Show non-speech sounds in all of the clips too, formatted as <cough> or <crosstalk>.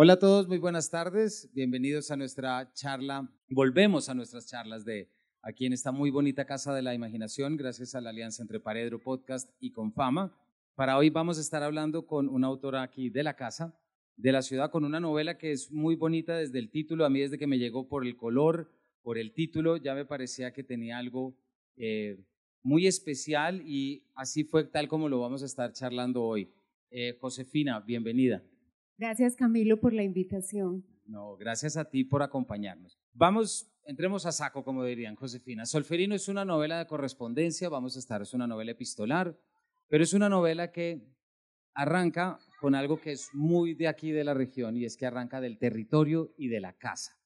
Hola a todos, muy buenas tardes. Bienvenidos a nuestra charla. Volvemos a nuestras charlas de aquí en esta muy bonita Casa de la Imaginación, gracias a la alianza entre Paredro Podcast y Confama. Para hoy vamos a estar hablando con una autora aquí de la casa, de la ciudad, con una novela que es muy bonita desde el título. A mí desde que me llegó por el color, por el título, ya me parecía que tenía algo eh, muy especial y así fue tal como lo vamos a estar charlando hoy. Eh, Josefina, bienvenida. Gracias Camilo por la invitación. No, gracias a ti por acompañarnos. Vamos, entremos a saco, como dirían Josefina. Solferino es una novela de correspondencia, vamos a estar, es una novela epistolar, pero es una novela que arranca con algo que es muy de aquí de la región y es que arranca del territorio y de la casa.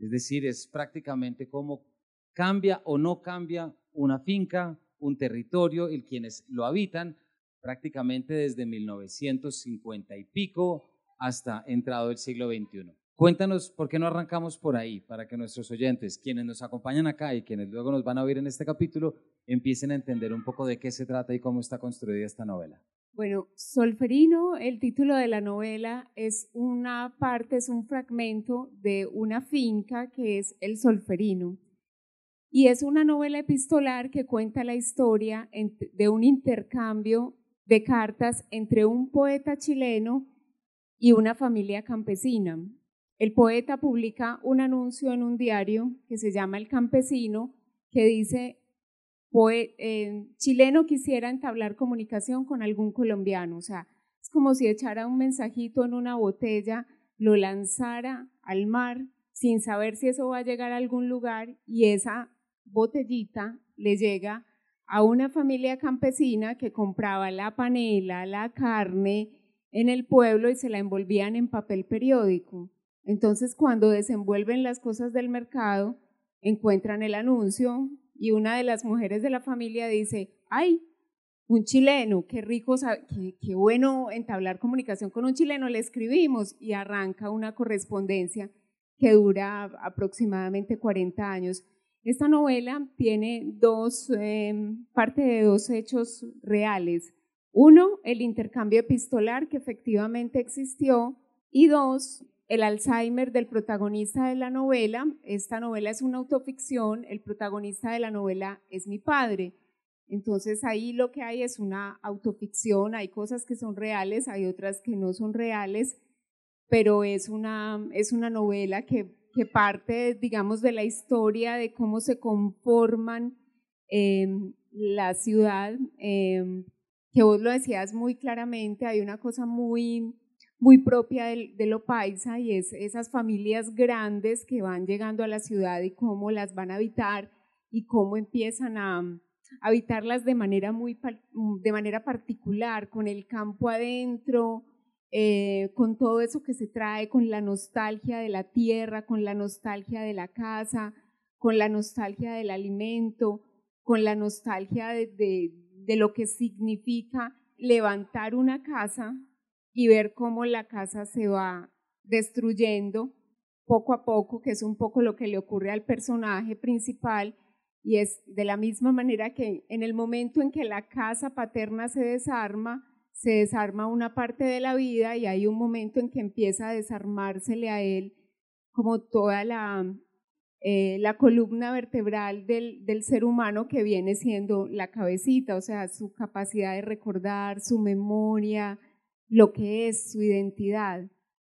Es decir, es prácticamente cómo cambia o no cambia una finca, un territorio y quienes lo habitan prácticamente desde 1950 y pico hasta entrado el siglo XXI. Cuéntanos por qué no arrancamos por ahí, para que nuestros oyentes, quienes nos acompañan acá y quienes luego nos van a oír en este capítulo, empiecen a entender un poco de qué se trata y cómo está construida esta novela. Bueno, Solferino, el título de la novela, es una parte, es un fragmento de una finca que es el Solferino. Y es una novela epistolar que cuenta la historia de un intercambio de cartas entre un poeta chileno y una familia campesina. El poeta publica un anuncio en un diario que se llama El Campesino, que dice, eh, chileno quisiera entablar comunicación con algún colombiano. O sea, es como si echara un mensajito en una botella, lo lanzara al mar sin saber si eso va a llegar a algún lugar y esa botellita le llega a una familia campesina que compraba la panela, la carne, en el pueblo y se la envolvían en papel periódico. Entonces, cuando desenvuelven las cosas del mercado, encuentran el anuncio y una de las mujeres de la familia dice, ay, un chileno, qué rico, qué, qué bueno entablar comunicación con un chileno, le escribimos y arranca una correspondencia que dura aproximadamente 40 años. Esta novela tiene dos, em, parte de dos hechos reales. Uno, el intercambio epistolar que efectivamente existió y dos, el Alzheimer del protagonista de la novela. Esta novela es una autoficción, el protagonista de la novela es mi padre. Entonces ahí lo que hay es una autoficción, hay cosas que son reales, hay otras que no son reales, pero es una, es una novela que, que parte, digamos, de la historia de cómo se conforman eh, la ciudad. Eh, que vos lo decías muy claramente, hay una cosa muy, muy propia de, de, lo paisa y es esas familias grandes que van llegando a la ciudad y cómo las van a habitar y cómo empiezan a, habitarlas de manera, muy, de manera particular, con el campo adentro, eh, con todo eso que se trae, con la nostalgia de la tierra, con la nostalgia de la casa, con la nostalgia del alimento, con la nostalgia de, de lo que significa levantar una casa y ver cómo la casa se va destruyendo poco a poco, que es un poco lo que le ocurre al personaje principal, y es de la misma manera que en el momento en que la casa paterna se desarma, se desarma una parte de la vida y hay un momento en que empieza a desarmársele a él como toda la, eh, la columna vertebral del, del, ser humano que viene siendo la cabecita, o sea, su capacidad de recordar, su memoria, lo que es su identidad.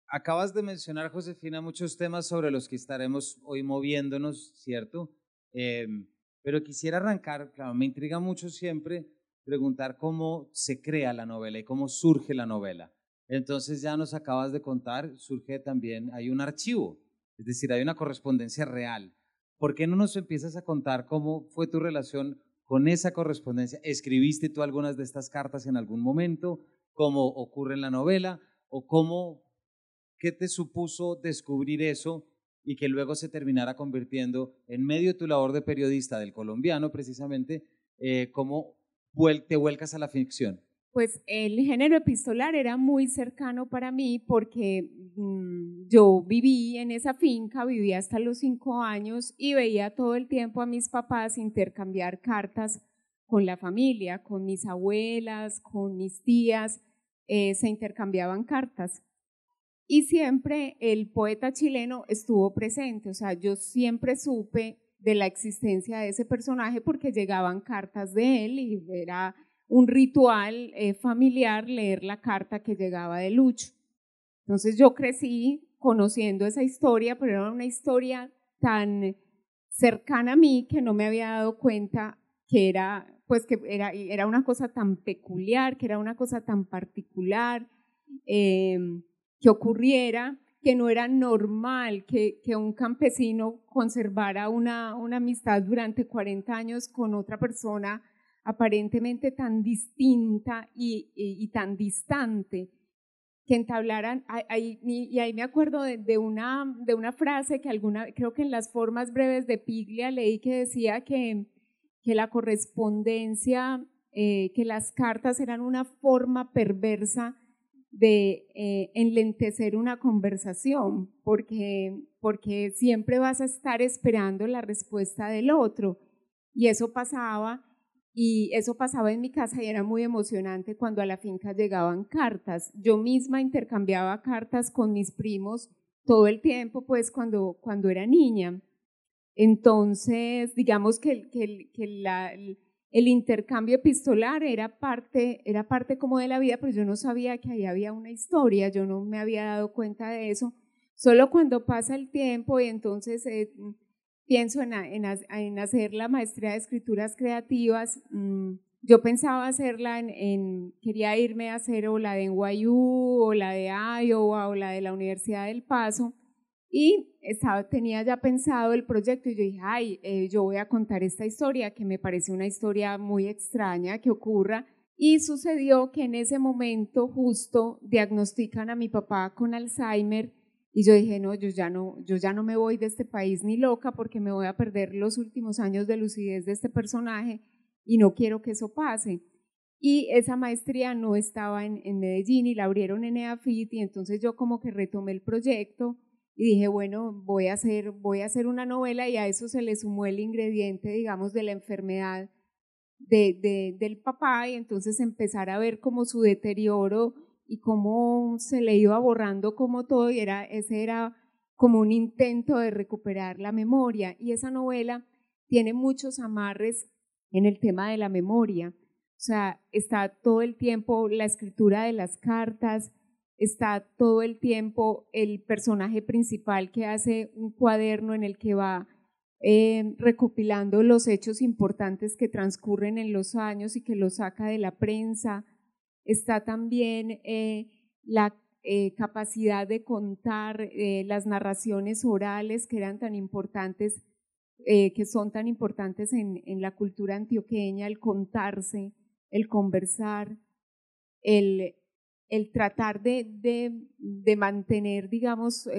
Acabas de mencionar, Josefina, muchos temas sobre los que estaremos hoy moviéndonos, ¿cierto? Eh, pero quisiera arrancar, claro, me intriga mucho siempre preguntar cómo se crea la novela y cómo surge la novela. Entonces ya nos acabas de contar, surge también, hay un archivo, es decir, hay una correspondencia real. ¿Por qué no nos empiezas a contar cómo fue tu relación con esa correspondencia? ¿Escribiste tú algunas de estas cartas en algún momento? ¿Cómo ocurre en la novela? ¿O cómo, qué te supuso descubrir eso y que luego se terminara convirtiendo en medio de tu labor de periodista del colombiano, precisamente, eh, cómo te vuelcas a la ficción? Pues el género epistolar era muy cercano para mí porque mm, yo viví en esa finca, viví hasta los cinco años y veía todo el tiempo a mis papás intercambiar cartas con la familia, con mis abuelas, con mis tías, eh, se intercambiaban cartas. Y siempre el poeta chileno estuvo presente, o sea, yo siempre supe de la existencia de ese personaje porque llegaban cartas de él y era un ritual eh, familiar leer la carta que llegaba de Lucho. Entonces yo crecí conociendo esa historia, pero era una historia tan cercana a mí que no me había dado cuenta que era, pues que era, era una cosa tan peculiar, que era una cosa tan particular, em, que ocurriera, que no era normal que, que un campesino conservara una, una amistad durante 40 años con otra persona aparentemente tan distinta y, y, tan distante que entablaran, y ahí me acuerdo de, una, de una frase que alguna, creo que en las formas breves de Piglia leí que decía que, que la correspondencia, eh, que las cartas eran una forma perversa de eh, enlentecer una conversación, porque, porque siempre vas a estar esperando la respuesta del otro. Y eso pasaba y eso pasaba en mi casa y era muy emocionante cuando a la finca llegaban cartas. Yo misma intercambiaba cartas con mis primos todo el tiempo, pues cuando, cuando era niña. Entonces, digamos que, que, que la, el intercambio epistolar era parte, era parte como de la vida, pero yo no sabía que ahí había una historia, yo no me había dado cuenta de eso. Solo cuando pasa el tiempo y entonces eh, pienso en, hacer la maestría de escrituras creativas. Mm, yo pensaba hacerla en, quería irme a hacer o la de NYU o la de Iowa o la de la Universidad del Paso y estaba, tenía ya pensado el proyecto y yo dije, ay, eh, yo voy a contar esta historia que me parece una historia muy extraña que ocurra. Y sucedió que en ese momento justo diagnostican a mi papá con Alzheimer y yo dije, no, yo ya no, yo ya no me voy de este país ni loca porque me voy a perder los últimos años de lucidez de este personaje y no quiero que eso pase. Y esa maestría no estaba en, en Medellín y la abrieron en EAFIT y entonces yo como que retomé el proyecto y dije, bueno, voy a, hacer, voy a hacer una novela y a eso se le sumó el ingrediente, digamos, de la enfermedad de, de, del papá y entonces empezar a ver como su deterioro y cómo se le iba borrando como todo y era, ese era como un intento de recuperar la memoria. Y esa novela tiene muchos amarres en el tema de la memoria. O sea, está todo el tiempo la escritura de las cartas, está todo el tiempo el personaje principal que hace un cuaderno en el que va eh, recopilando los hechos importantes que transcurren en los años y que lo saca de la prensa está también eh, la eh, capacidad de contar eh, las narraciones orales que eran tan importantes, que son tan importantes en, la cultura antioqueña, el contarse, el conversar, el, el tratar de, de, mantener, digamos,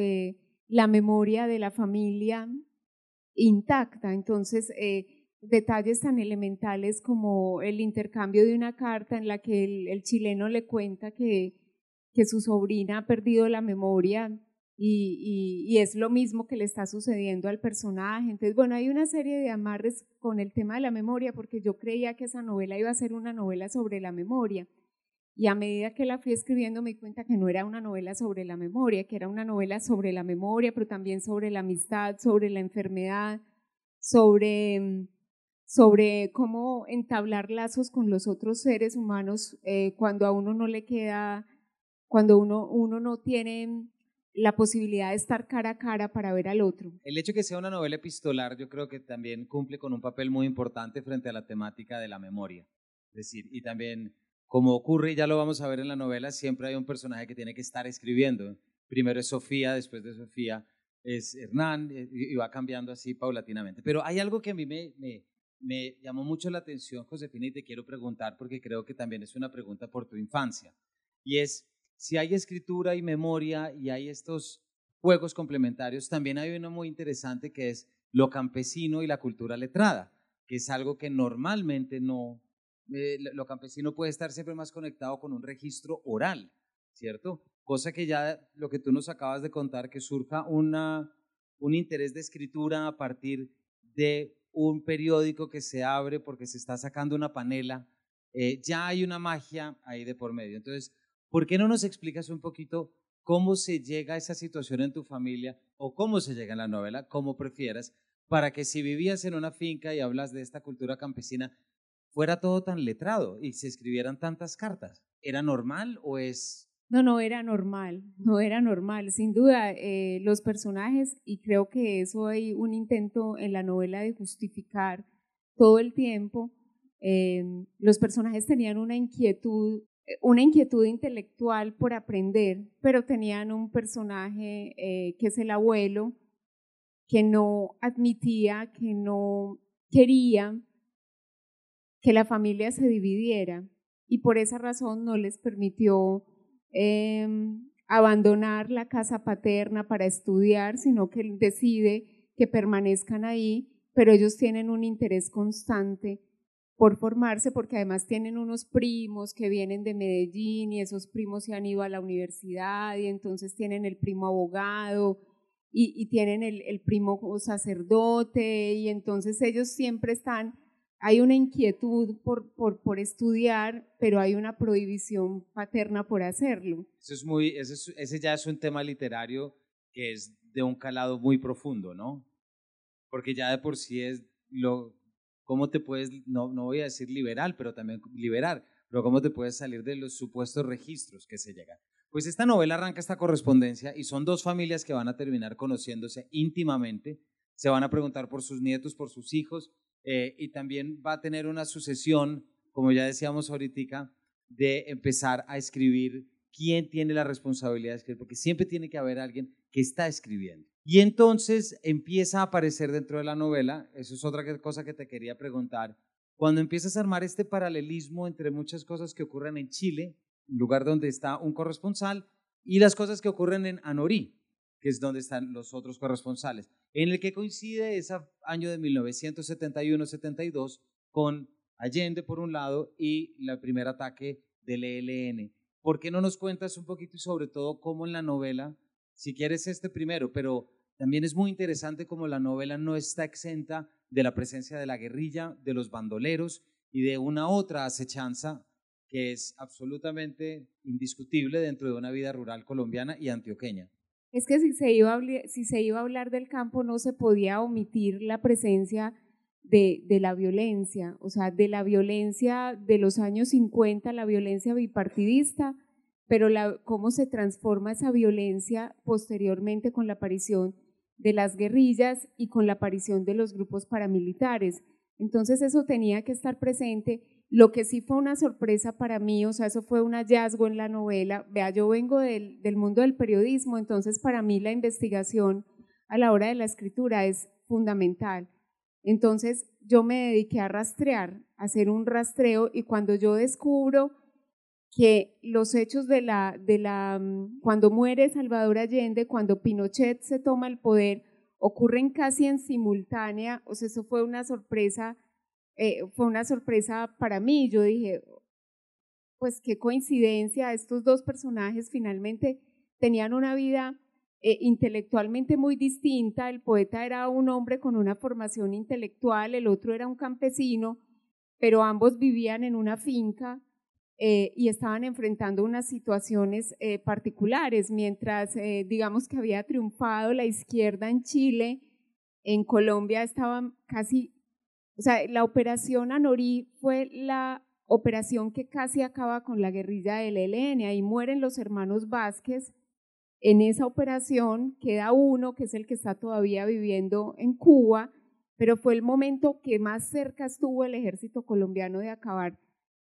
la memoria de la familia intacta. Entonces, detalles tan elementales como el intercambio de una carta en la que el, chileno le cuenta que, que, su sobrina ha perdido la memoria y, y, es lo mismo que le está sucediendo al personaje. Entonces, bueno, hay una serie de amarres con el tema de la memoria porque yo creía que esa novela iba a ser una novela sobre la memoria. Y a medida que la fui escribiendo me di cuenta que no era una novela sobre la memoria, que era una novela sobre la memoria, pero también sobre la amistad, sobre la enfermedad, sobre mm, sobre cómo entablar lazos con los otros seres humanos eh, cuando a uno no le queda, cuando uno, uno no tiene la posibilidad de estar cara a cara para ver al otro. El hecho de que sea una novela epistolar yo creo que también cumple con un papel muy importante frente a la temática de la memoria. Es decir, y también como ocurre, ya lo vamos a ver en la novela, siempre hay un personaje que tiene que estar escribiendo. Primero es Sofía, después de Sofía es Hernán, eh, y va cambiando así paulatinamente. Pero hay algo que a mí me, me me llamó mucho la atención, Josefina, y te quiero preguntar porque creo que también es una pregunta por tu infancia. Y es, si hay escritura y memoria y hay estos juegos complementarios, también hay uno muy interesante que es lo campesino y la cultura letrada, que es algo que normalmente no, eh, lo campesino puede estar siempre más conectado con un registro oral, ¿cierto? Cosa que ya lo que tú nos acabas de contar, que surja una, un interés de escritura a partir de un periódico que se abre porque se está sacando una panela, eh, ya hay una magia ahí de por medio. Entonces, ¿por qué no nos explicas un poquito cómo se llega a esa situación en tu familia o cómo se llega en la novela, como prefieras, para que si vivías en una finca y hablas de esta cultura campesina, fuera todo tan letrado y se escribieran tantas cartas. ¿Era normal o es no, no era normal, no era normal. Sin duda, eh, los personajes, y creo que eso hay un intento en la novela de justificar todo el tiempo, eh, los personajes tenían una inquietud, eh, una inquietud intelectual por aprender, pero tenían un personaje que es el abuelo, que no admitía, que no quería que la familia se dividiera y por esa razón no les permitió Em, abandonar la casa paterna para estudiar, sino que decide que permanezcan ahí, pero ellos tienen un interés constante por formarse, porque además tienen unos primos que vienen de Medellín y esos primos se han ido a la universidad y entonces tienen el primo abogado y, tienen el primo sacerdote y entonces ellos siempre están hay una inquietud por, por, por, estudiar, pero hay una prohibición paterna por hacerlo. Eso es muy, ese, ese, ya es un tema literario que es de un calado muy profundo, ¿no? Porque ya de por sí es lo, ¿cómo te puedes, no, no voy a decir liberal, pero también liberar, pero cómo te puedes salir de los supuestos registros que se llegan? Pues esta novela arranca esta correspondencia y son dos familias que van a terminar conociéndose íntimamente, se van a preguntar por sus nietos, por sus hijos, eh, y también va a tener una sucesión, como ya decíamos ahorita, de empezar a escribir quién tiene la responsabilidad de escribir, porque siempre tiene que haber alguien que está escribiendo. Y entonces empieza a aparecer dentro de la novela, eso es otra cosa que te quería preguntar, cuando empiezas a armar este paralelismo entre muchas cosas que ocurren en Chile, lugar donde está un corresponsal, y las cosas que ocurren en Anorí, que es donde están los otros corresponsales, en el que coincide ese año de 1971-72 con Allende por un lado y el primer ataque del ELN. ¿Por qué no nos cuentas un poquito y sobre todo cómo en la novela, si quieres este primero, pero también es muy interesante cómo la novela no está exenta de la presencia de la guerrilla, de los bandoleros y de una otra acechanza que es absolutamente indiscutible dentro de una vida rural colombiana y antioqueña es que si se, iba a, si se iba a hablar del campo no se podía omitir la presencia de, de, la violencia, o sea, de la violencia de los años 50, la violencia bipartidista, pero la, cómo se transforma esa violencia posteriormente con la aparición de las guerrillas y con la aparición de los grupos paramilitares. Entonces eso tenía que estar presente lo que sí fue una sorpresa para mí, o sea, eso fue un hallazgo en la novela. Vea, yo vengo del, mundo del periodismo, entonces para mí la investigación a la hora de la escritura es fundamental. Entonces yo me dediqué a rastrear, a hacer un rastreo y cuando yo descubro que los hechos de la, de la, mm, cuando muere Salvador Allende, cuando Pinochet se toma el poder, ocurren casi en simultánea, o sea, eso fue una sorpresa eh, fue una sorpresa para mí. Yo dije, pues qué coincidencia, estos dos personajes finalmente tenían una vida eh, intelectualmente muy distinta. El poeta era un hombre con una formación intelectual, el otro era un campesino, pero ambos vivían en una finca eh, y estaban enfrentando unas situaciones particulares. Mientras, digamos que había triunfado la izquierda en Chile, en Colombia estaban casi o sea, la operación Anorí fue la operación que casi acaba con la guerrilla del ELN. Ahí mueren los hermanos Vázquez. En esa operación queda uno, que es el que está todavía viviendo en Cuba, pero fue el momento que más cerca estuvo el ejército colombiano de acabar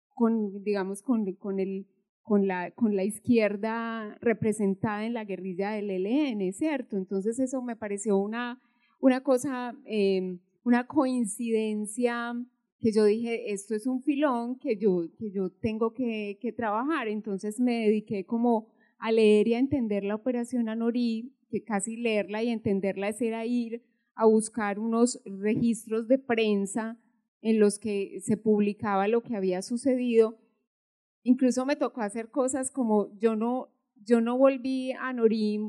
con, digamos, con, el, con, la, con la izquierda representada en la guerrilla del ELN, ¿cierto? Entonces eso me pareció una, una cosa eh, una coincidencia que yo dije, esto es un filón que yo, que yo tengo que, trabajar. Entonces me dediqué como a leer y a entender la operación Anorí, que casi leerla y entenderla es era ir a buscar unos registros de prensa en los que se publicaba lo que había sucedido. Incluso me tocó hacer cosas como yo no, yo no volví a Anorí,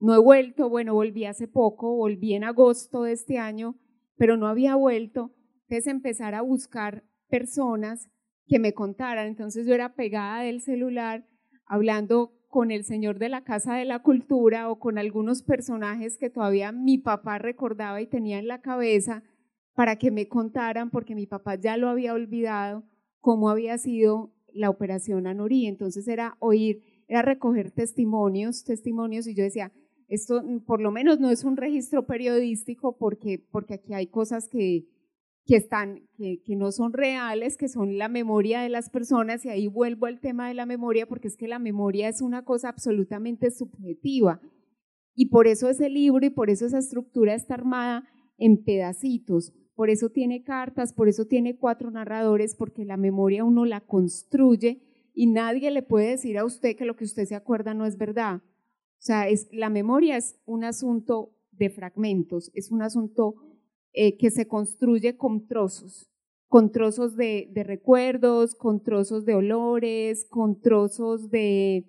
no he vuelto, bueno, volví hace poco, volví en agosto de este año pero no había vuelto, entonces empezar a buscar personas que me contaran, entonces yo era pegada del celular hablando con el señor de la Casa de la Cultura o con algunos personajes que todavía mi papá recordaba y tenía en la cabeza para que me contaran, porque mi papá ya lo había olvidado, cómo había sido la operación Anorí. Entonces era oír, era recoger testimonios, testimonios, y yo decía, esto por lo menos no es un registro periodístico porque, porque aquí hay cosas que, que, están, que, que, no son reales, que son la memoria de las personas, y ahí vuelvo al tema de la memoria, porque es que la memoria es una cosa absolutamente subjetiva. Y por eso ese libro y por eso esa estructura está armada en pedacitos, por eso tiene cartas, por eso tiene cuatro narradores, porque la memoria uno la construye y nadie le puede decir a usted que lo que usted se acuerda no es verdad. O sea, es, la memoria es un asunto de fragmentos, es un asunto eh, que se construye con trozos, con trozos de, recuerdos, con trozos de olores, con trozos de,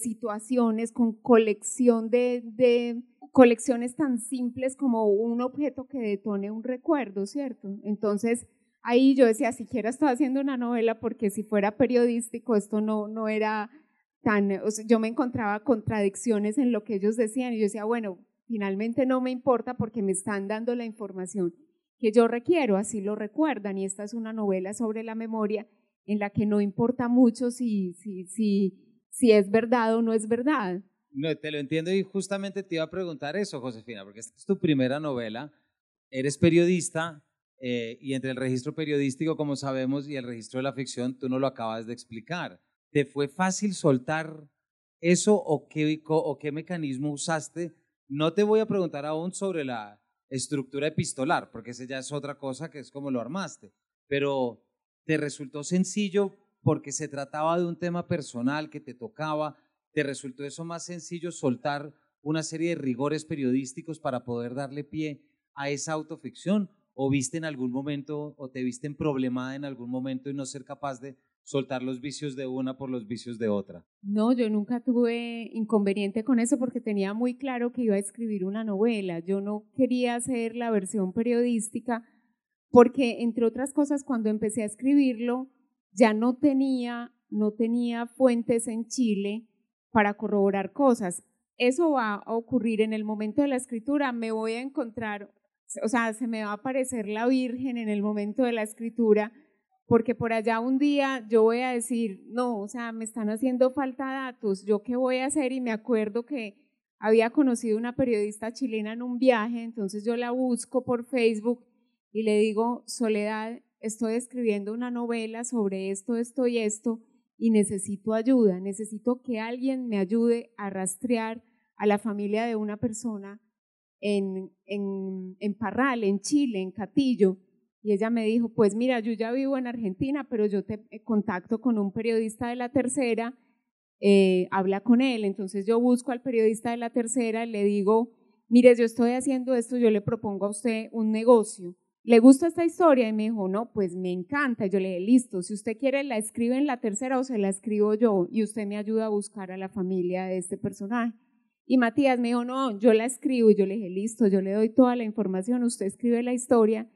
situaciones, con colección de, colecciones tan simples como un objeto que detone un recuerdo, ¿cierto? Entonces, ahí yo decía, siquiera estaba haciendo una novela porque si fuera periodístico esto no, no era tan, yo me encontraba contradicciones en lo que ellos decían y yo decía, bueno, finalmente no me importa porque me están dando la información que yo requiero, así lo recuerdan, y esta es una novela sobre la memoria en la que no importa mucho si, si, si, si es verdad o no es verdad. No, te lo entiendo y justamente te iba a preguntar eso, Josefina, porque esta es tu primera novela, eres periodista eh, y entre el registro periodístico, como sabemos, y el registro de la ficción, tú no lo acabas de explicar. ¿Te fue fácil soltar eso o qué, mecanismo usaste no te voy a preguntar aún sobre la estructura epistolar, porque esa ya es otra cosa que es como lo armaste, pero ¿te resultó sencillo porque se trataba de un tema personal que te tocaba? ¿Te resultó eso más sencillo soltar una serie de rigores periodísticos para poder darle pie a esa autoficción? ¿O viste en algún momento o te viste en problemada en algún momento y no ser capaz de soltar los vicios de una por los vicios de otra. No, yo nunca tuve inconveniente con eso porque tenía muy claro que iba a escribir una novela. Yo no quería hacer la versión periodística porque, entre otras cosas, cuando empecé a escribirlo, ya no tenía, no tenía fuentes en Chile para corroborar cosas. Eso va a ocurrir en el momento de la escritura. Me voy a encontrar, o sea, se me va a aparecer la Virgen en el momento de la escritura porque por allá un día yo voy a decir, no, o sea, me están haciendo falta datos, ¿yo qué voy a hacer? Y me acuerdo que había conocido una periodista chilena en un viaje, entonces yo la busco por Facebook y le digo, Soledad, estoy escribiendo una novela sobre esto, esto y esto, y necesito ayuda, necesito que alguien me ayude a rastrear a la familia de una persona en, en, en Parral, en Chile, en Catillo y ella me dijo, pues mira, yo ya vivo en Argentina, pero yo te eh, contacto con un periodista de la tercera, eh, habla con él. Entonces yo busco al periodista de la tercera, le digo, mire, yo estoy haciendo esto, yo le propongo a usted un negocio. ¿Le gusta esta historia? Y me dijo, no, pues me encanta. Yo le dije, listo, si usted quiere, la escribe en la tercera o se la escribo yo y usted me ayuda a buscar a la familia de este personaje. Y Matías me dijo, no, yo la escribo. Y yo le dije, listo, yo le doy toda la información, usted escribe la historia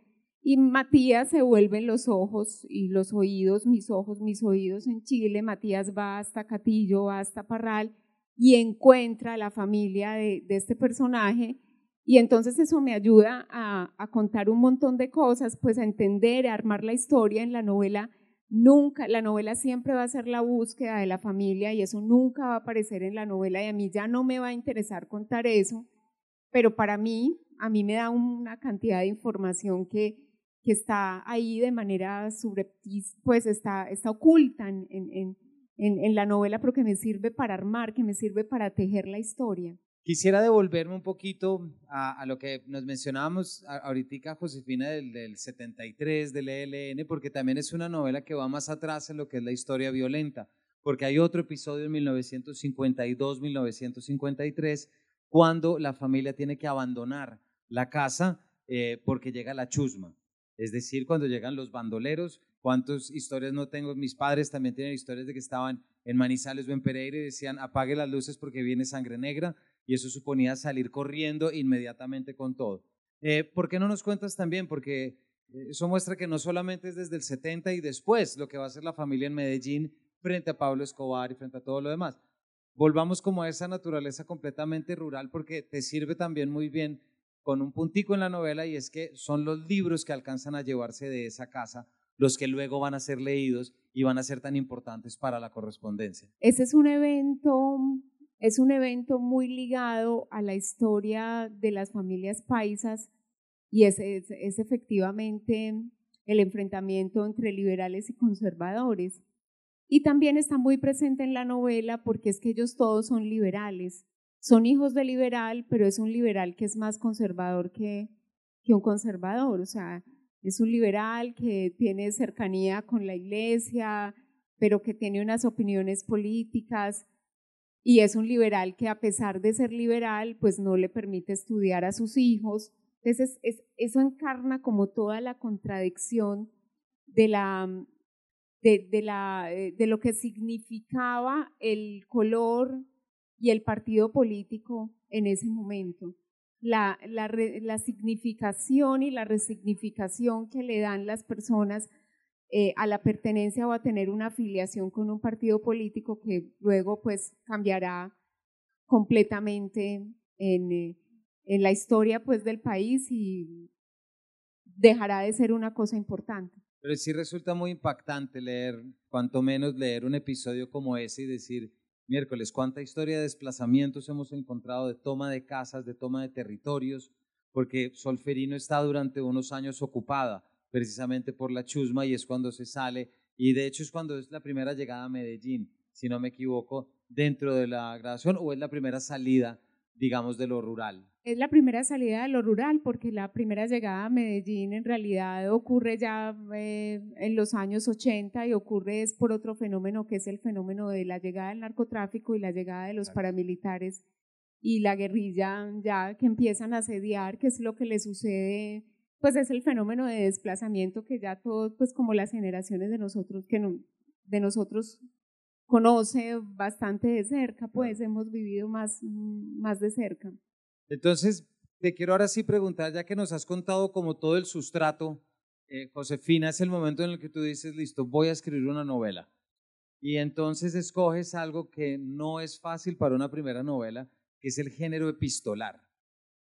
y Matías se vuelven los ojos y los oídos, mis ojos, mis oídos en Chile. Matías va hasta Catillo, va hasta Parral y encuentra a la familia de, este personaje. Y entonces eso me ayuda a, contar un montón de cosas, pues a entender, a armar la historia en la novela. Nunca, la novela siempre va a ser la búsqueda de la familia y eso nunca va a aparecer en la novela y a mí ya no me va a interesar contar eso, pero para mí, a mí me da una cantidad de información que, que está ahí de manera subrepticia, pues está, está oculta en, en, en, la novela, pero que me sirve para armar, que me sirve para tejer la historia. Quisiera devolverme un poquito a, a lo que nos mencionábamos ahorita, Josefina, del, del 73, del ELN, porque también es una novela que va más atrás en lo que es la historia violenta, porque hay otro episodio en 1952-1953, cuando la familia tiene que abandonar la casa eh, porque llega la chusma. Es decir, cuando llegan los bandoleros, cuántas historias no tengo. Mis padres también tienen historias de que estaban en Manizales o en Pereira y decían apague las luces porque viene sangre negra y eso suponía salir corriendo inmediatamente con todo. Eh, ¿Por qué no nos cuentas también? Porque eh, eso muestra que no solamente es desde el 70 y después lo que va a hacer la familia en Medellín frente a Pablo Escobar y frente a todo lo demás. volvamos como a esa naturaleza completamente rural porque te sirve también muy bien con un puntico en la novela y es que son los libros que alcanzan a llevarse de esa casa los que luego van a ser leídos y van a ser tan importantes para la correspondencia. Ese es un evento, es un evento muy ligado a la historia de las familias paisas y es, es, es efectivamente el enfrentamiento entre liberales y conservadores. Y también está muy presente en la novela porque es que ellos todos son liberales. Son hijos de liberal, pero es un liberal que es más conservador que, que un conservador. O sea, es un liberal que tiene cercanía con la iglesia, pero que tiene unas opiniones políticas. Y es un liberal que a pesar de ser liberal, pues no le permite estudiar a sus hijos. Entonces, eso encarna como toda la contradicción de la, de, la, eh, de lo que significaba el color y el partido político en ese momento. La, la, significación y la resignificación que le dan las personas eh, a la pertenencia o a tener una afiliación con un partido político que luego pues cambiará completamente en, eh, en la historia pues del país y dejará de ser una cosa importante. Pero sí resulta muy impactante leer, cuanto menos leer un episodio como ese y decir, miércoles, cuánta historia de desplazamientos hemos encontrado, de toma de casas, de toma de territorios, porque Solferino está durante unos años ocupada precisamente por la chusma y es cuando se sale, y de hecho es cuando es la primera llegada a Medellín, si no me equivoco, dentro de la grabación, o es la primera salida, digamos, de lo rural. Es la primera salida de lo rural, porque la primera llegada a Medellín en realidad ocurre ya eh, en los años 80 y ocurre es por otro fenómeno que es el fenómeno de la llegada del narcotráfico y la llegada de los paramilitares y la guerrilla ya que empiezan a asediar, que es lo que le sucede, pues es el fenómeno de desplazamiento que ya todos, pues como las generaciones de nosotros, que no, de nosotros conoce bastante de cerca, pues hemos vivido más, más de cerca. Entonces, te quiero ahora sí preguntar, ya que nos has contado como todo el sustrato, eh, Josefina, es el momento en el que tú dices, listo, voy a escribir una novela. Y entonces escoges algo que no es fácil para una primera novela, que es el género epistolar.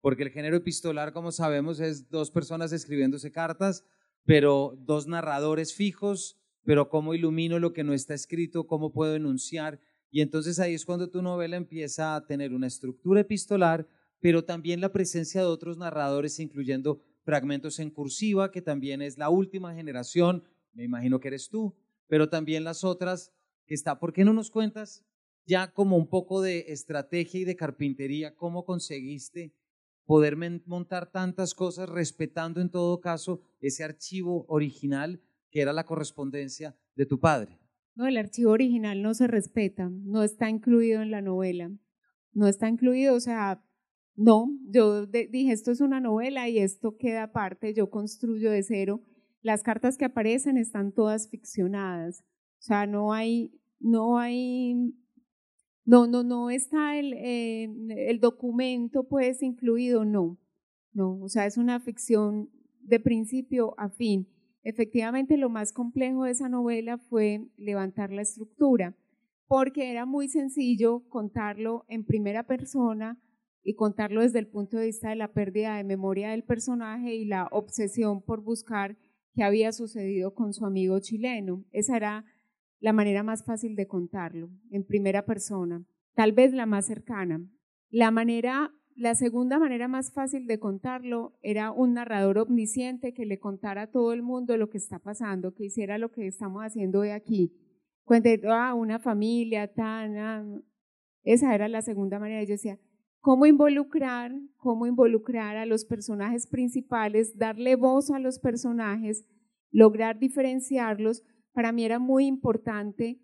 Porque el género epistolar, como sabemos, es dos personas escribiéndose cartas, pero dos narradores fijos, pero cómo ilumino lo que no está escrito, cómo puedo enunciar. Y entonces ahí es cuando tu novela empieza a tener una estructura epistolar, pero también la presencia de otros narradores, incluyendo fragmentos en cursiva, que también es la última generación, me imagino que eres tú, pero también las otras que está. ¿Por qué no nos cuentas ya como un poco de estrategia y de carpintería, cómo conseguiste poder montar tantas cosas respetando en todo caso ese archivo original que era la correspondencia de tu padre? No, el archivo original no se respeta, no está incluido en la novela, no está incluido, o sea, no, yo dije, esto es una novela y esto queda aparte, yo construyo de cero. Las cartas que aparecen están todas ficcionadas, o sea, no hay, no hay, no, no, no está el, el documento pues incluido, no, no, o sea, es una ficción de principio a fin. Efectivamente, lo más complejo de esa novela fue levantar la estructura, porque era muy sencillo contarlo en primera persona, y contarlo desde el punto de vista de la pérdida de memoria del personaje y la obsesión por buscar qué había sucedido con su amigo chileno. Esa era la manera más fácil de contarlo, en primera persona, tal vez la más cercana. La manera la segunda manera más fácil de contarlo era un narrador omnisciente que le contara a todo el mundo lo que está pasando, que hiciera lo que estamos haciendo hoy aquí. Cuente a ah, una familia, tan. Ah, esa era la segunda manera. Yo decía, cómo involucrar, cómo involucrar a los personajes principales, darle voz a los personajes, lograr diferenciarlos. Para mí era muy importante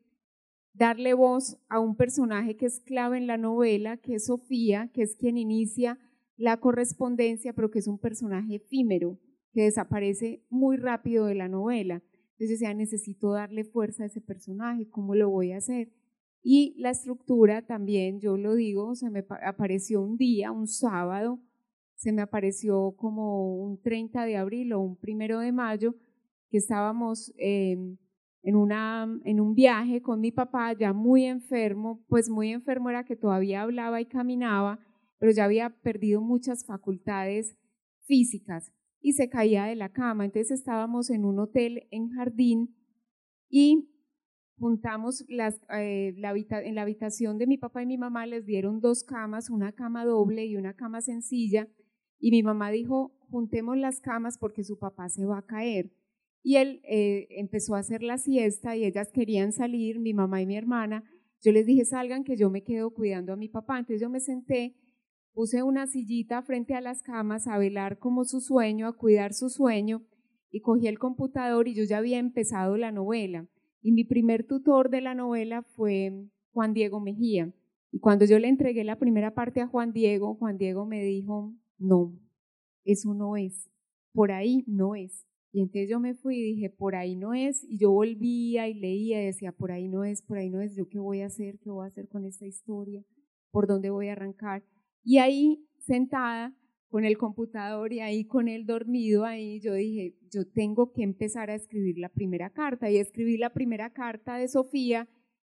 darle voz a un personaje que es clave en la novela, que es Sofía, que es quien inicia la correspondencia, pero que es un personaje efímero, que desaparece muy rápido de la novela. Entonces decía, necesito darle fuerza a ese personaje, ¿cómo lo voy a hacer? Y la estructura también, yo lo digo, se me apareció un día, un sábado, se me apareció como un 30 de abril o un primero de mayo, que estábamos em, en, una, en un viaje con mi papá, ya muy enfermo, pues muy enfermo era que todavía hablaba y caminaba, pero ya había perdido muchas facultades físicas y se caía de la cama. Entonces estábamos en un hotel en jardín y juntamos las, eh, en la habitación de mi papá y mi mamá les dieron dos camas, una cama doble y una cama sencilla. Y mi mamá dijo, juntemos las camas porque su papá se va a caer. Y él eh, empezó a hacer la siesta y ellas querían salir, mi mamá y mi hermana. Yo les dije, salgan que yo me quedo cuidando a mi papá. Entonces yo me senté, puse una sillita frente a las camas a velar como su sueño, a cuidar su sueño y cogí el computador y yo ya había empezado la novela. Y mi primer tutor de la novela fue Juan Diego Mejía. Y cuando yo le entregué la primera parte a Juan Diego, Juan Diego me dijo, no, eso no es, por ahí no es. Y entonces yo me fui y dije, por ahí no es, y yo volvía y leía y decía, por ahí no es, por ahí no es, yo qué voy a hacer, qué voy a hacer con esta historia, por dónde voy a arrancar. Y ahí, sentada con el computador y ahí con él dormido, ahí yo dije, yo tengo que empezar a escribir la primera carta. Y escribí la primera carta de Sofía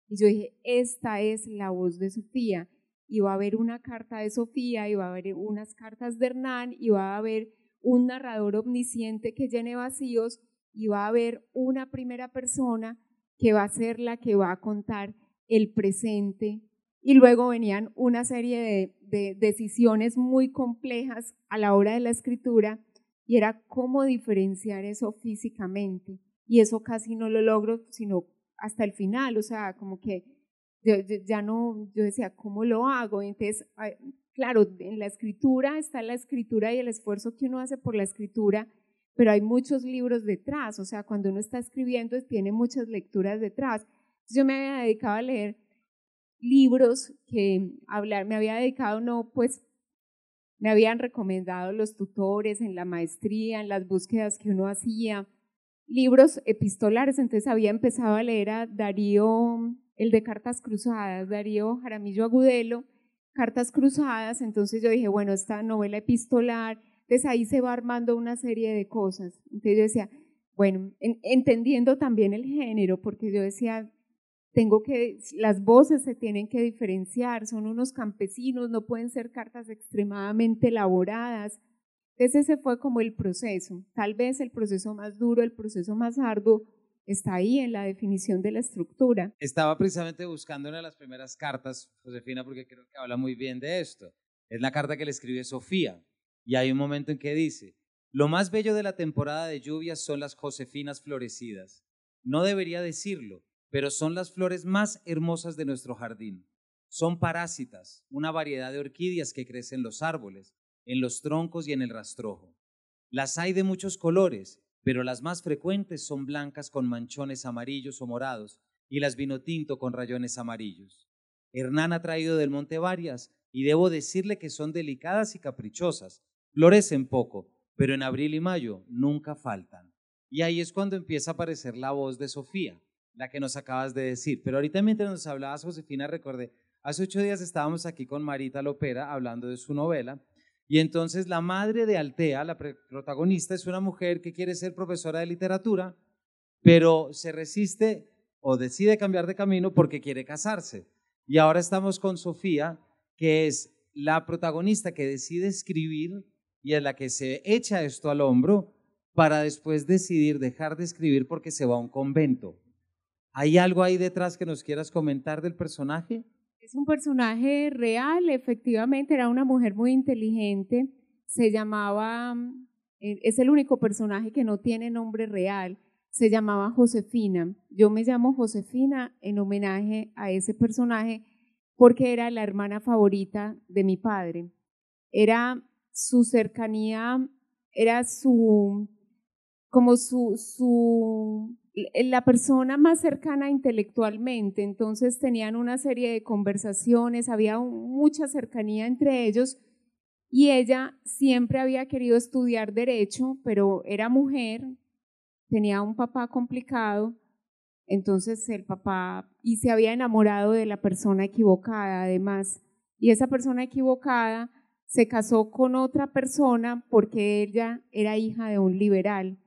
y yo dije, esta es la voz de Sofía. Y va a haber una carta de Sofía, y va a haber unas cartas de Hernán, y va a haber un narrador omnisciente que llene vacíos y va a haber una primera persona que va a ser la que va a contar el presente. Y luego venían una serie de, decisiones muy complejas a la hora de la escritura y era cómo diferenciar eso físicamente. Y eso casi no lo logro sino hasta el final, o sea, como que ya no, yo decía, ¿cómo lo hago? Entonces, claro, en la escritura está la escritura y el esfuerzo que uno hace por la escritura, pero hay muchos libros detrás, o sea, cuando uno está escribiendo tiene muchas lecturas detrás. yo me había dedicado a leer libros que hablar, me había dedicado no, pues me habían recomendado los tutores en la maestría, en las búsquedas que uno hacía, libros epistolares, entonces había empezado a leer a Darío, el de Cartas Cruzadas, Darío Jaramillo Agudelo, cartas cruzadas, entonces yo dije, bueno, esta novela epistolar, entonces ahí se va armando una serie de cosas. Entonces yo decía, bueno, entendiendo también el género, porque yo decía, tengo que, las voces se tienen que diferenciar, son unos campesinos, no pueden ser cartas extremadamente elaboradas. Entonces ese fue como el proceso, tal vez el proceso más duro, el proceso más arduo, está ahí en la definición de la estructura. Estaba precisamente buscando una de las primeras cartas, Josefina, porque creo que habla muy bien de esto. Es la carta que le escribe Sofía. Y hay un momento en que dice, lo más bello de la temporada de lluvias son las Josefinas florecidas. No debería decirlo, pero son las flores más hermosas de nuestro jardín. Son parásitas, una variedad de orquídeas que crecen en los árboles, en los troncos y en el rastrojo. Las hay de muchos colores, pero las más frecuentes son blancas con manchones amarillos o morados y las vino tinto con rayones amarillos. Hernán ha traído del monte varias y debo decirle que son delicadas y caprichosas. Florecen poco, pero en abril y mayo nunca faltan. Y ahí es cuando empieza a aparecer la voz de Sofía, la que nos acabas de decir. Pero ahorita mientras nos hablabas, Josefina, recordé, hace ocho días estábamos aquí con Marita Lopera hablando de su novela y entonces la madre de Altea, la protagonista, es una mujer que quiere ser profesora de literatura, pero se resiste o decide cambiar de camino porque quiere casarse. Y ahora estamos con Sofía, que es la protagonista que decide escribir y es la que se echa esto al hombro para después decidir dejar de escribir porque se va a un convento. ¿Hay algo ahí detrás que nos quieras comentar del personaje? Es un personaje real, efectivamente, era una mujer muy inteligente, se llamaba, eh, es el único personaje que no tiene nombre real, se llamaba Josefina. Yo me llamo Josefina en homenaje a ese personaje porque era la hermana favorita de mi padre. Era su cercanía, era su, como su, su la persona más cercana intelectualmente, entonces tenían una serie de conversaciones, había mucha cercanía entre ellos y ella siempre había querido estudiar derecho, pero era mujer, tenía un papá complicado, entonces el papá y se había enamorado de la persona equivocada además, y esa persona equivocada se casó con otra persona porque ella era hija de un liberal.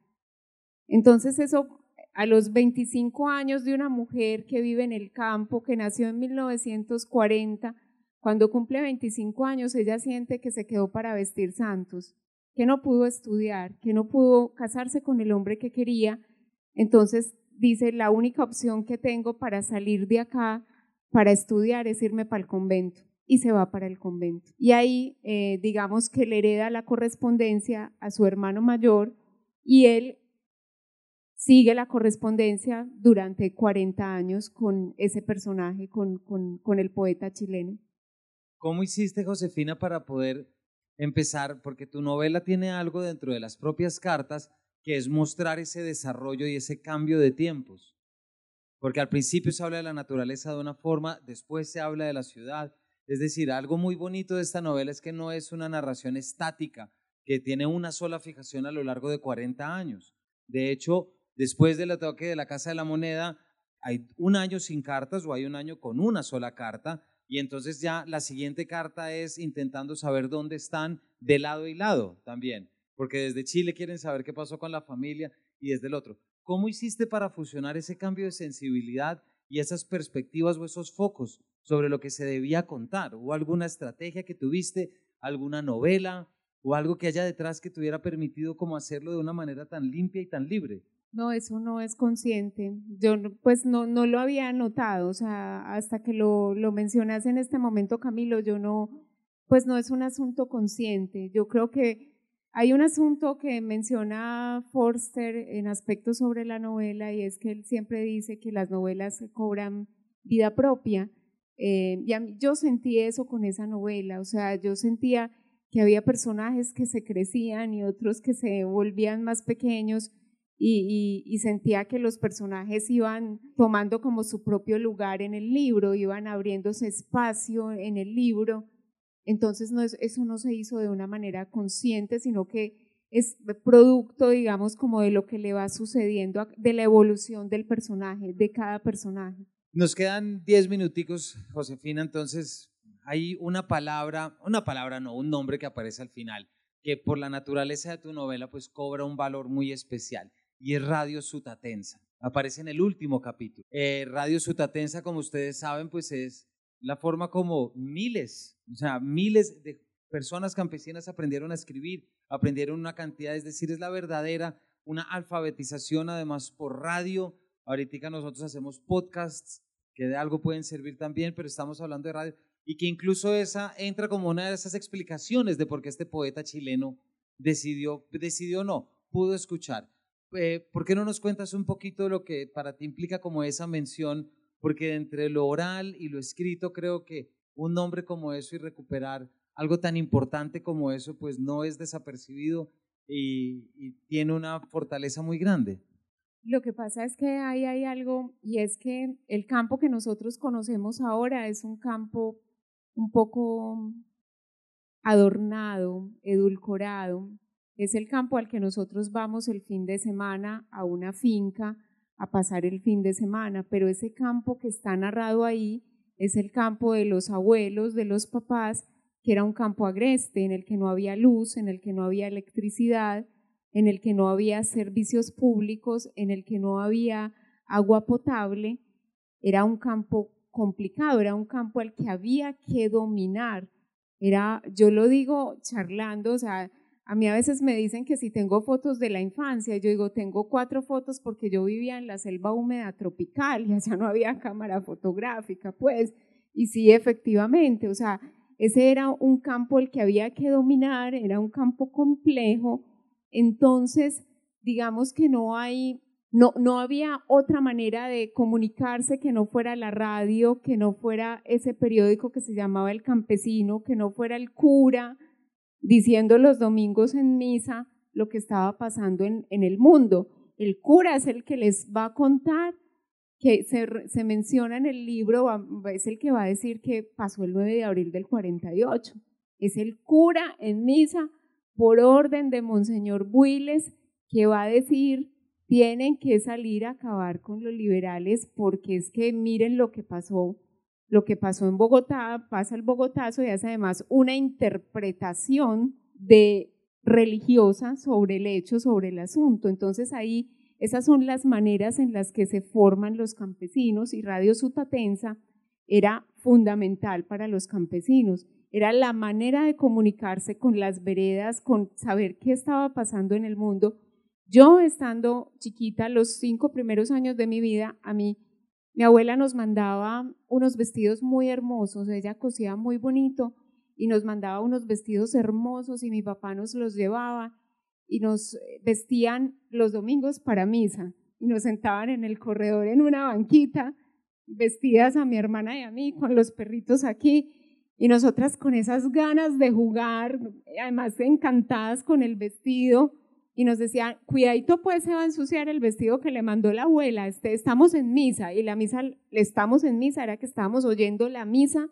Entonces eso a los 25 años de una mujer que vive en el campo, que nació en 1940, cuando cumple 25 años, ella siente que se quedó para vestir santos, que no pudo estudiar, que no pudo casarse con el hombre que quería. Entonces dice, la única opción que tengo para salir de acá, para estudiar, es irme para el convento. Y se va para el convento. Y ahí, eh, digamos que le hereda la correspondencia a su hermano mayor y él sigue la correspondencia durante 40 años con ese personaje, con, con, el poeta chileno. ¿Cómo hiciste, Josefina, para poder empezar? Porque tu novela tiene algo dentro de las propias cartas que es mostrar ese desarrollo y ese cambio de tiempos. Porque al principio se habla de la naturaleza de una forma, después se habla de la ciudad. Es decir, algo muy bonito de esta novela es que no es una narración estática, que tiene una sola fijación a lo largo de 40 años. De hecho, Después del ataque de la Casa de la Moneda, hay un año sin cartas o hay un año con una sola carta y entonces ya la siguiente carta es intentando saber dónde están de lado y lado también, porque desde Chile quieren saber qué pasó con la familia y desde el otro. ¿Cómo hiciste para fusionar ese cambio de sensibilidad y esas perspectivas o esos focos sobre lo que se debía contar? ¿Hubo alguna estrategia que tuviste, alguna novela o algo que haya detrás que te hubiera permitido como hacerlo de una manera tan limpia y tan libre? No, eso no es consciente. Yo pues no, no lo había notado, o sea, hasta que lo, lo mencionas en este momento, Camilo, yo no, pues no es un asunto consciente. Yo creo que hay un asunto que menciona Forster en aspectos sobre la novela y es que él siempre dice que las novelas cobran vida propia. Eh, y yo sentí eso con esa novela, o sea, yo sentía que había personajes que se crecían y otros que se volvían más pequeños y, sentía que los personajes iban tomando como su propio lugar en el libro, iban abriéndose espacio en el libro. Entonces no es, eso no se hizo de una manera consciente, sino que es producto, digamos, como de lo que le va sucediendo, de la evolución del personaje, de cada personaje. Nos quedan diez minuticos, Josefina, entonces hay una palabra, una palabra no, un nombre que aparece al final, que por la naturaleza de tu novela pues cobra un valor muy especial y es Radio Sutatensa. Aparece en el último capítulo. Eh, Radio Sutatensa, como ustedes saben, pues es la forma como miles, o sea, miles de personas campesinas aprendieron a escribir, aprendieron una cantidad, es decir, es la verdadera, una alfabetización además por radio. Ahorita nosotros hacemos podcasts que de algo pueden servir también, pero estamos hablando de radio y que incluso esa entra como una de esas explicaciones de por qué este poeta chileno decidió, decidió no, pudo escuchar. Eh, ¿por qué no nos cuentas un poquito lo que para ti implica como esa mención? Porque entre lo oral y lo escrito creo que un nombre como eso y recuperar algo tan importante como eso, pues no es desapercibido y, tiene una fortaleza muy grande. Lo que pasa es que ahí hay algo y es que el campo que nosotros conocemos ahora es un campo un poco adornado, edulcorado, es el campo al que nosotros vamos el fin de semana a una finca a pasar el fin de semana, pero ese campo que está narrado ahí es el campo de los abuelos, de los papás, que era un campo agreste en el que no había luz, en el que no había electricidad, en el que no había servicios públicos, en el que no había agua potable. Era un campo complicado, era un campo al que había que dominar. Era, yo lo digo charlando, o sea, a mí a veces me dicen que si tengo fotos de la infancia, yo digo, tengo cuatro fotos porque yo vivía en la selva húmeda tropical y allá no había cámara fotográfica, pues. Y sí, efectivamente, o sea, ese era un campo el que había que dominar, era un campo complejo. Entonces, digamos que no hay, no, no había otra manera de comunicarse que no fuera la radio, que no fuera ese periódico que se llamaba El Campesino, que no fuera el cura, diciendo los domingos en misa lo que estaba pasando en, el mundo. El cura es el que les va a contar, que se, menciona en el libro, es el que va a decir que pasó el 9 de abril del 48. Es el cura en misa por orden de Monseñor Builes que va a decir tienen que salir a acabar con los liberales porque es que miren lo que pasó lo que pasó en Bogotá, pasa el Bogotazo y hace además una interpretación de religiosa sobre el hecho, sobre el asunto. Entonces ahí Esas son las maneras en las que se forman los campesinos y Radio Sutatensa era fundamental para los campesinos. Era la manera de comunicarse con las veredas, con saber qué estaba pasando en el mundo. Yo estando chiquita, los cinco primeros años de mi vida, a mí, mi abuela nos mandaba unos vestidos muy hermosos, ella cosía muy bonito y nos mandaba unos vestidos hermosos y mi papá nos los llevaba y nos vestían los domingos para misa y nos sentaban en el corredor en una banquita, vestidas a mi hermana y a mí, con los perritos aquí, y nosotras con esas ganas de jugar, además encantadas con el vestido, y nos decían, cuidadito pues se va a ensuciar el vestido que le mandó la abuela, este, estamos en misa, y la misa, estamos en misa, era que estábamos oyendo la misa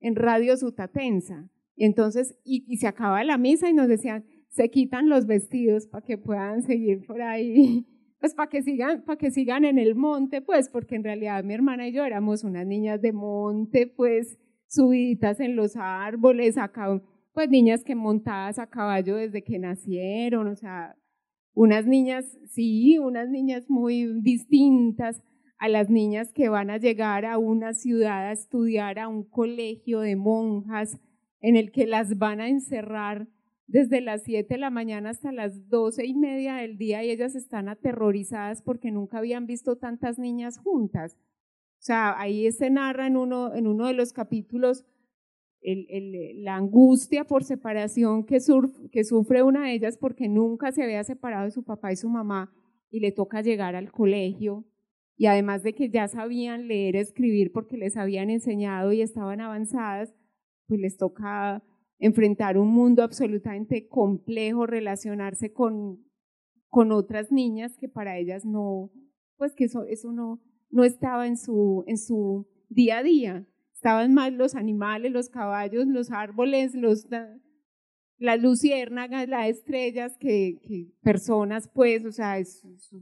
en Radio Sutatensa, y entonces, y, y se acaba la misa y nos decían, se quitan los vestidos para que puedan seguir por ahí, <laughs> pues para que sigan, para que sigan en el monte, pues, porque en realidad mi hermana y yo éramos unas niñas de monte, pues, subiditas en los árboles, acá, pues niñas que montadas a caballo desde que nacieron, o sea, unas niñas, sí, unas niñas muy distintas a las niñas que van a llegar a una ciudad a estudiar a un colegio de monjas en el que las van a encerrar desde las 7 de la mañana hasta las 12 y media del día y ellas están aterrorizadas porque nunca habían visto tantas niñas juntas. O sea, ahí se narra en uno, en uno de los capítulos la angustia por separación que, sufre una de ellas porque nunca se había separado de su papá y su mamá y le toca llegar al colegio. Y además de que ya sabían leer, escribir porque les habían enseñado y estaban avanzadas, pues les toca enfrentar un mundo absolutamente complejo, relacionarse con, con otras niñas que para ellas no, pues que eso, eso no, no estaba en su, en su día a día. Estaban más los animales, los caballos, los árboles, los, las luciérnagas, las estrellas, que, que personas, pues, o sea,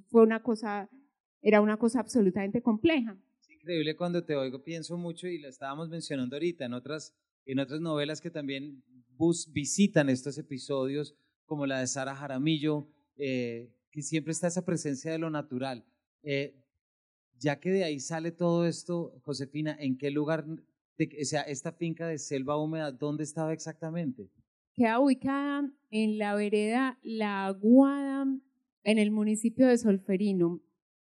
fue una cosa, era una cosa absolutamente compleja. Es increíble cuando te oigo, pienso mucho y lo estábamos mencionando ahorita en otras en otras novelas que también bus, visitan estos episodios, como la de Sara Jaramillo, eh, que siempre está esa presencia de lo natural. Eh, ya que de ahí sale todo esto, Josefina, ¿en qué lugar, o sea, esta finca de selva húmeda, dónde estaba exactamente? Queda ubicada en la vereda La Aguada, en el municipio de Solferino.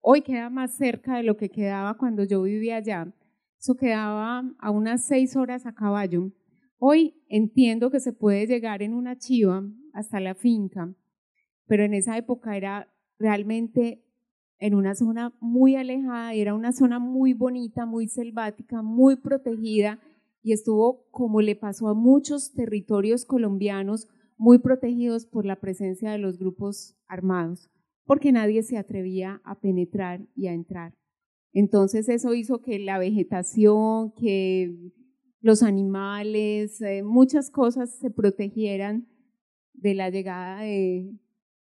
Hoy queda más cerca de lo que quedaba cuando yo vivía allá. Eso quedaba a unas seis horas a caballo. Hoy entiendo que se puede llegar en una chiva hasta la finca, pero en esa época era realmente en una zona muy alejada era una zona muy bonita, muy selvática, muy protegida y estuvo, como le pasó a muchos territorios colombianos, muy protegidos por la presencia de los grupos armados, porque nadie se atrevía a penetrar y a entrar. Entonces eso hizo que la vegetación, que los animales, eh, muchas cosas se protegieran de la llegada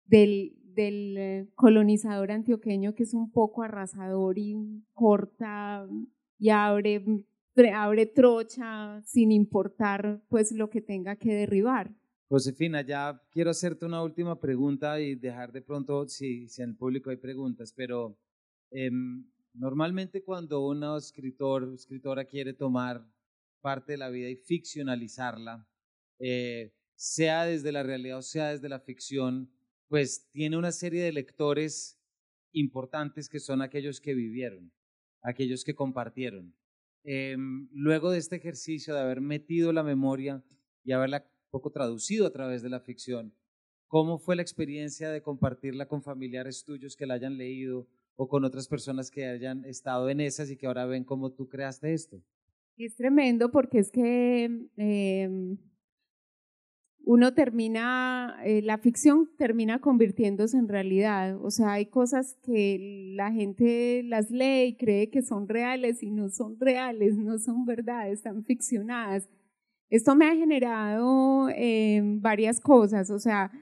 del, del eh, colonizador antioqueño que es un poco arrasador y corta y abre, abre trocha sin importar pues lo que tenga que derribar. Josefina, ya quiero hacerte una última pregunta y dejar de pronto si, si en el público hay preguntas, pero em, Normalmente cuando una escritor escritora quiere tomar parte de la vida y ficcionalizarla, eh, sea desde la realidad o sea desde la ficción, pues tiene una serie de lectores importantes que son aquellos que vivieron, aquellos que compartieron. Em, luego de este ejercicio de haber metido la memoria y haberla poco traducido a través de la ficción, ¿cómo fue la experiencia de compartirla con familiares tuyos que la hayan leído o con otras personas que hayan estado en esas y que ahora ven cómo tú creaste esto? Es tremendo porque es que em, uno termina, eh, la ficción termina convirtiéndose en realidad. O sea, hay cosas que la gente las lee y cree que son reales y no son reales, no son verdades, están ficcionadas. Esto me ha generado em, varias cosas, o sea,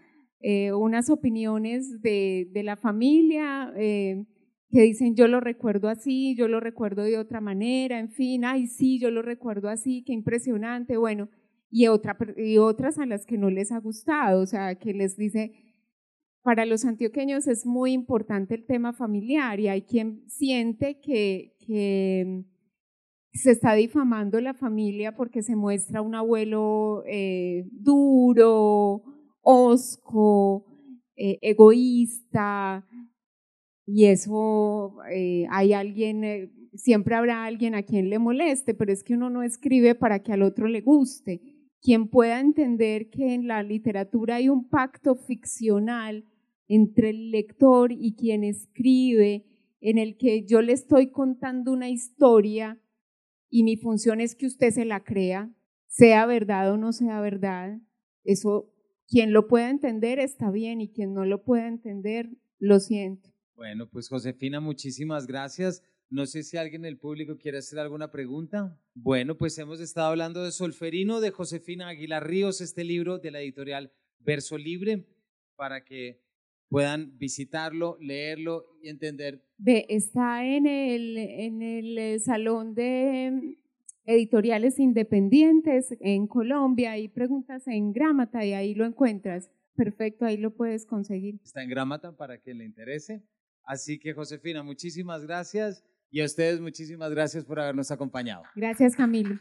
eh, unas opiniones de, de la familia, eh, que dicen yo lo recuerdo así, yo lo recuerdo de otra manera, en fin, ay sí, yo lo recuerdo así, qué impresionante, bueno, y, otra, y otras a las que no les ha gustado, o sea, que les dice, para los antioqueños es muy importante el tema familiar y hay quien siente que, se está difamando la familia porque se muestra un abuelo eh, duro, osco, eh, egoísta, y eso eh, hay alguien, siempre habrá alguien a quien le moleste, pero es que uno no escribe para que al otro le guste. Quien pueda entender que en la literatura hay un pacto ficcional entre el lector y quien escribe, en el que yo le estoy contando una historia y mi función es que usted se la crea, sea verdad o no sea verdad. Eso, quien lo pueda entender está bien y quien no lo pueda entender, lo siento. Bueno, pues Josefina, muchísimas gracias. No sé si alguien del público quiere hacer alguna pregunta. Bueno, pues hemos estado hablando de Solferino de Josefina Aguilar Ríos, este libro de la editorial Verso Libre, para que puedan visitarlo, leerlo y entender. Ve, está en el, en el eh, Salón de Editoriales Independientes en Colombia, hay preguntas en Grámata y ahí lo encuentras. Perfecto, ahí lo puedes conseguir. Está en Grámata para que le interese. Así que Josefina, muchísimas gracias y a ustedes muchísimas gracias por habernos acompañado. Gracias, Camilo.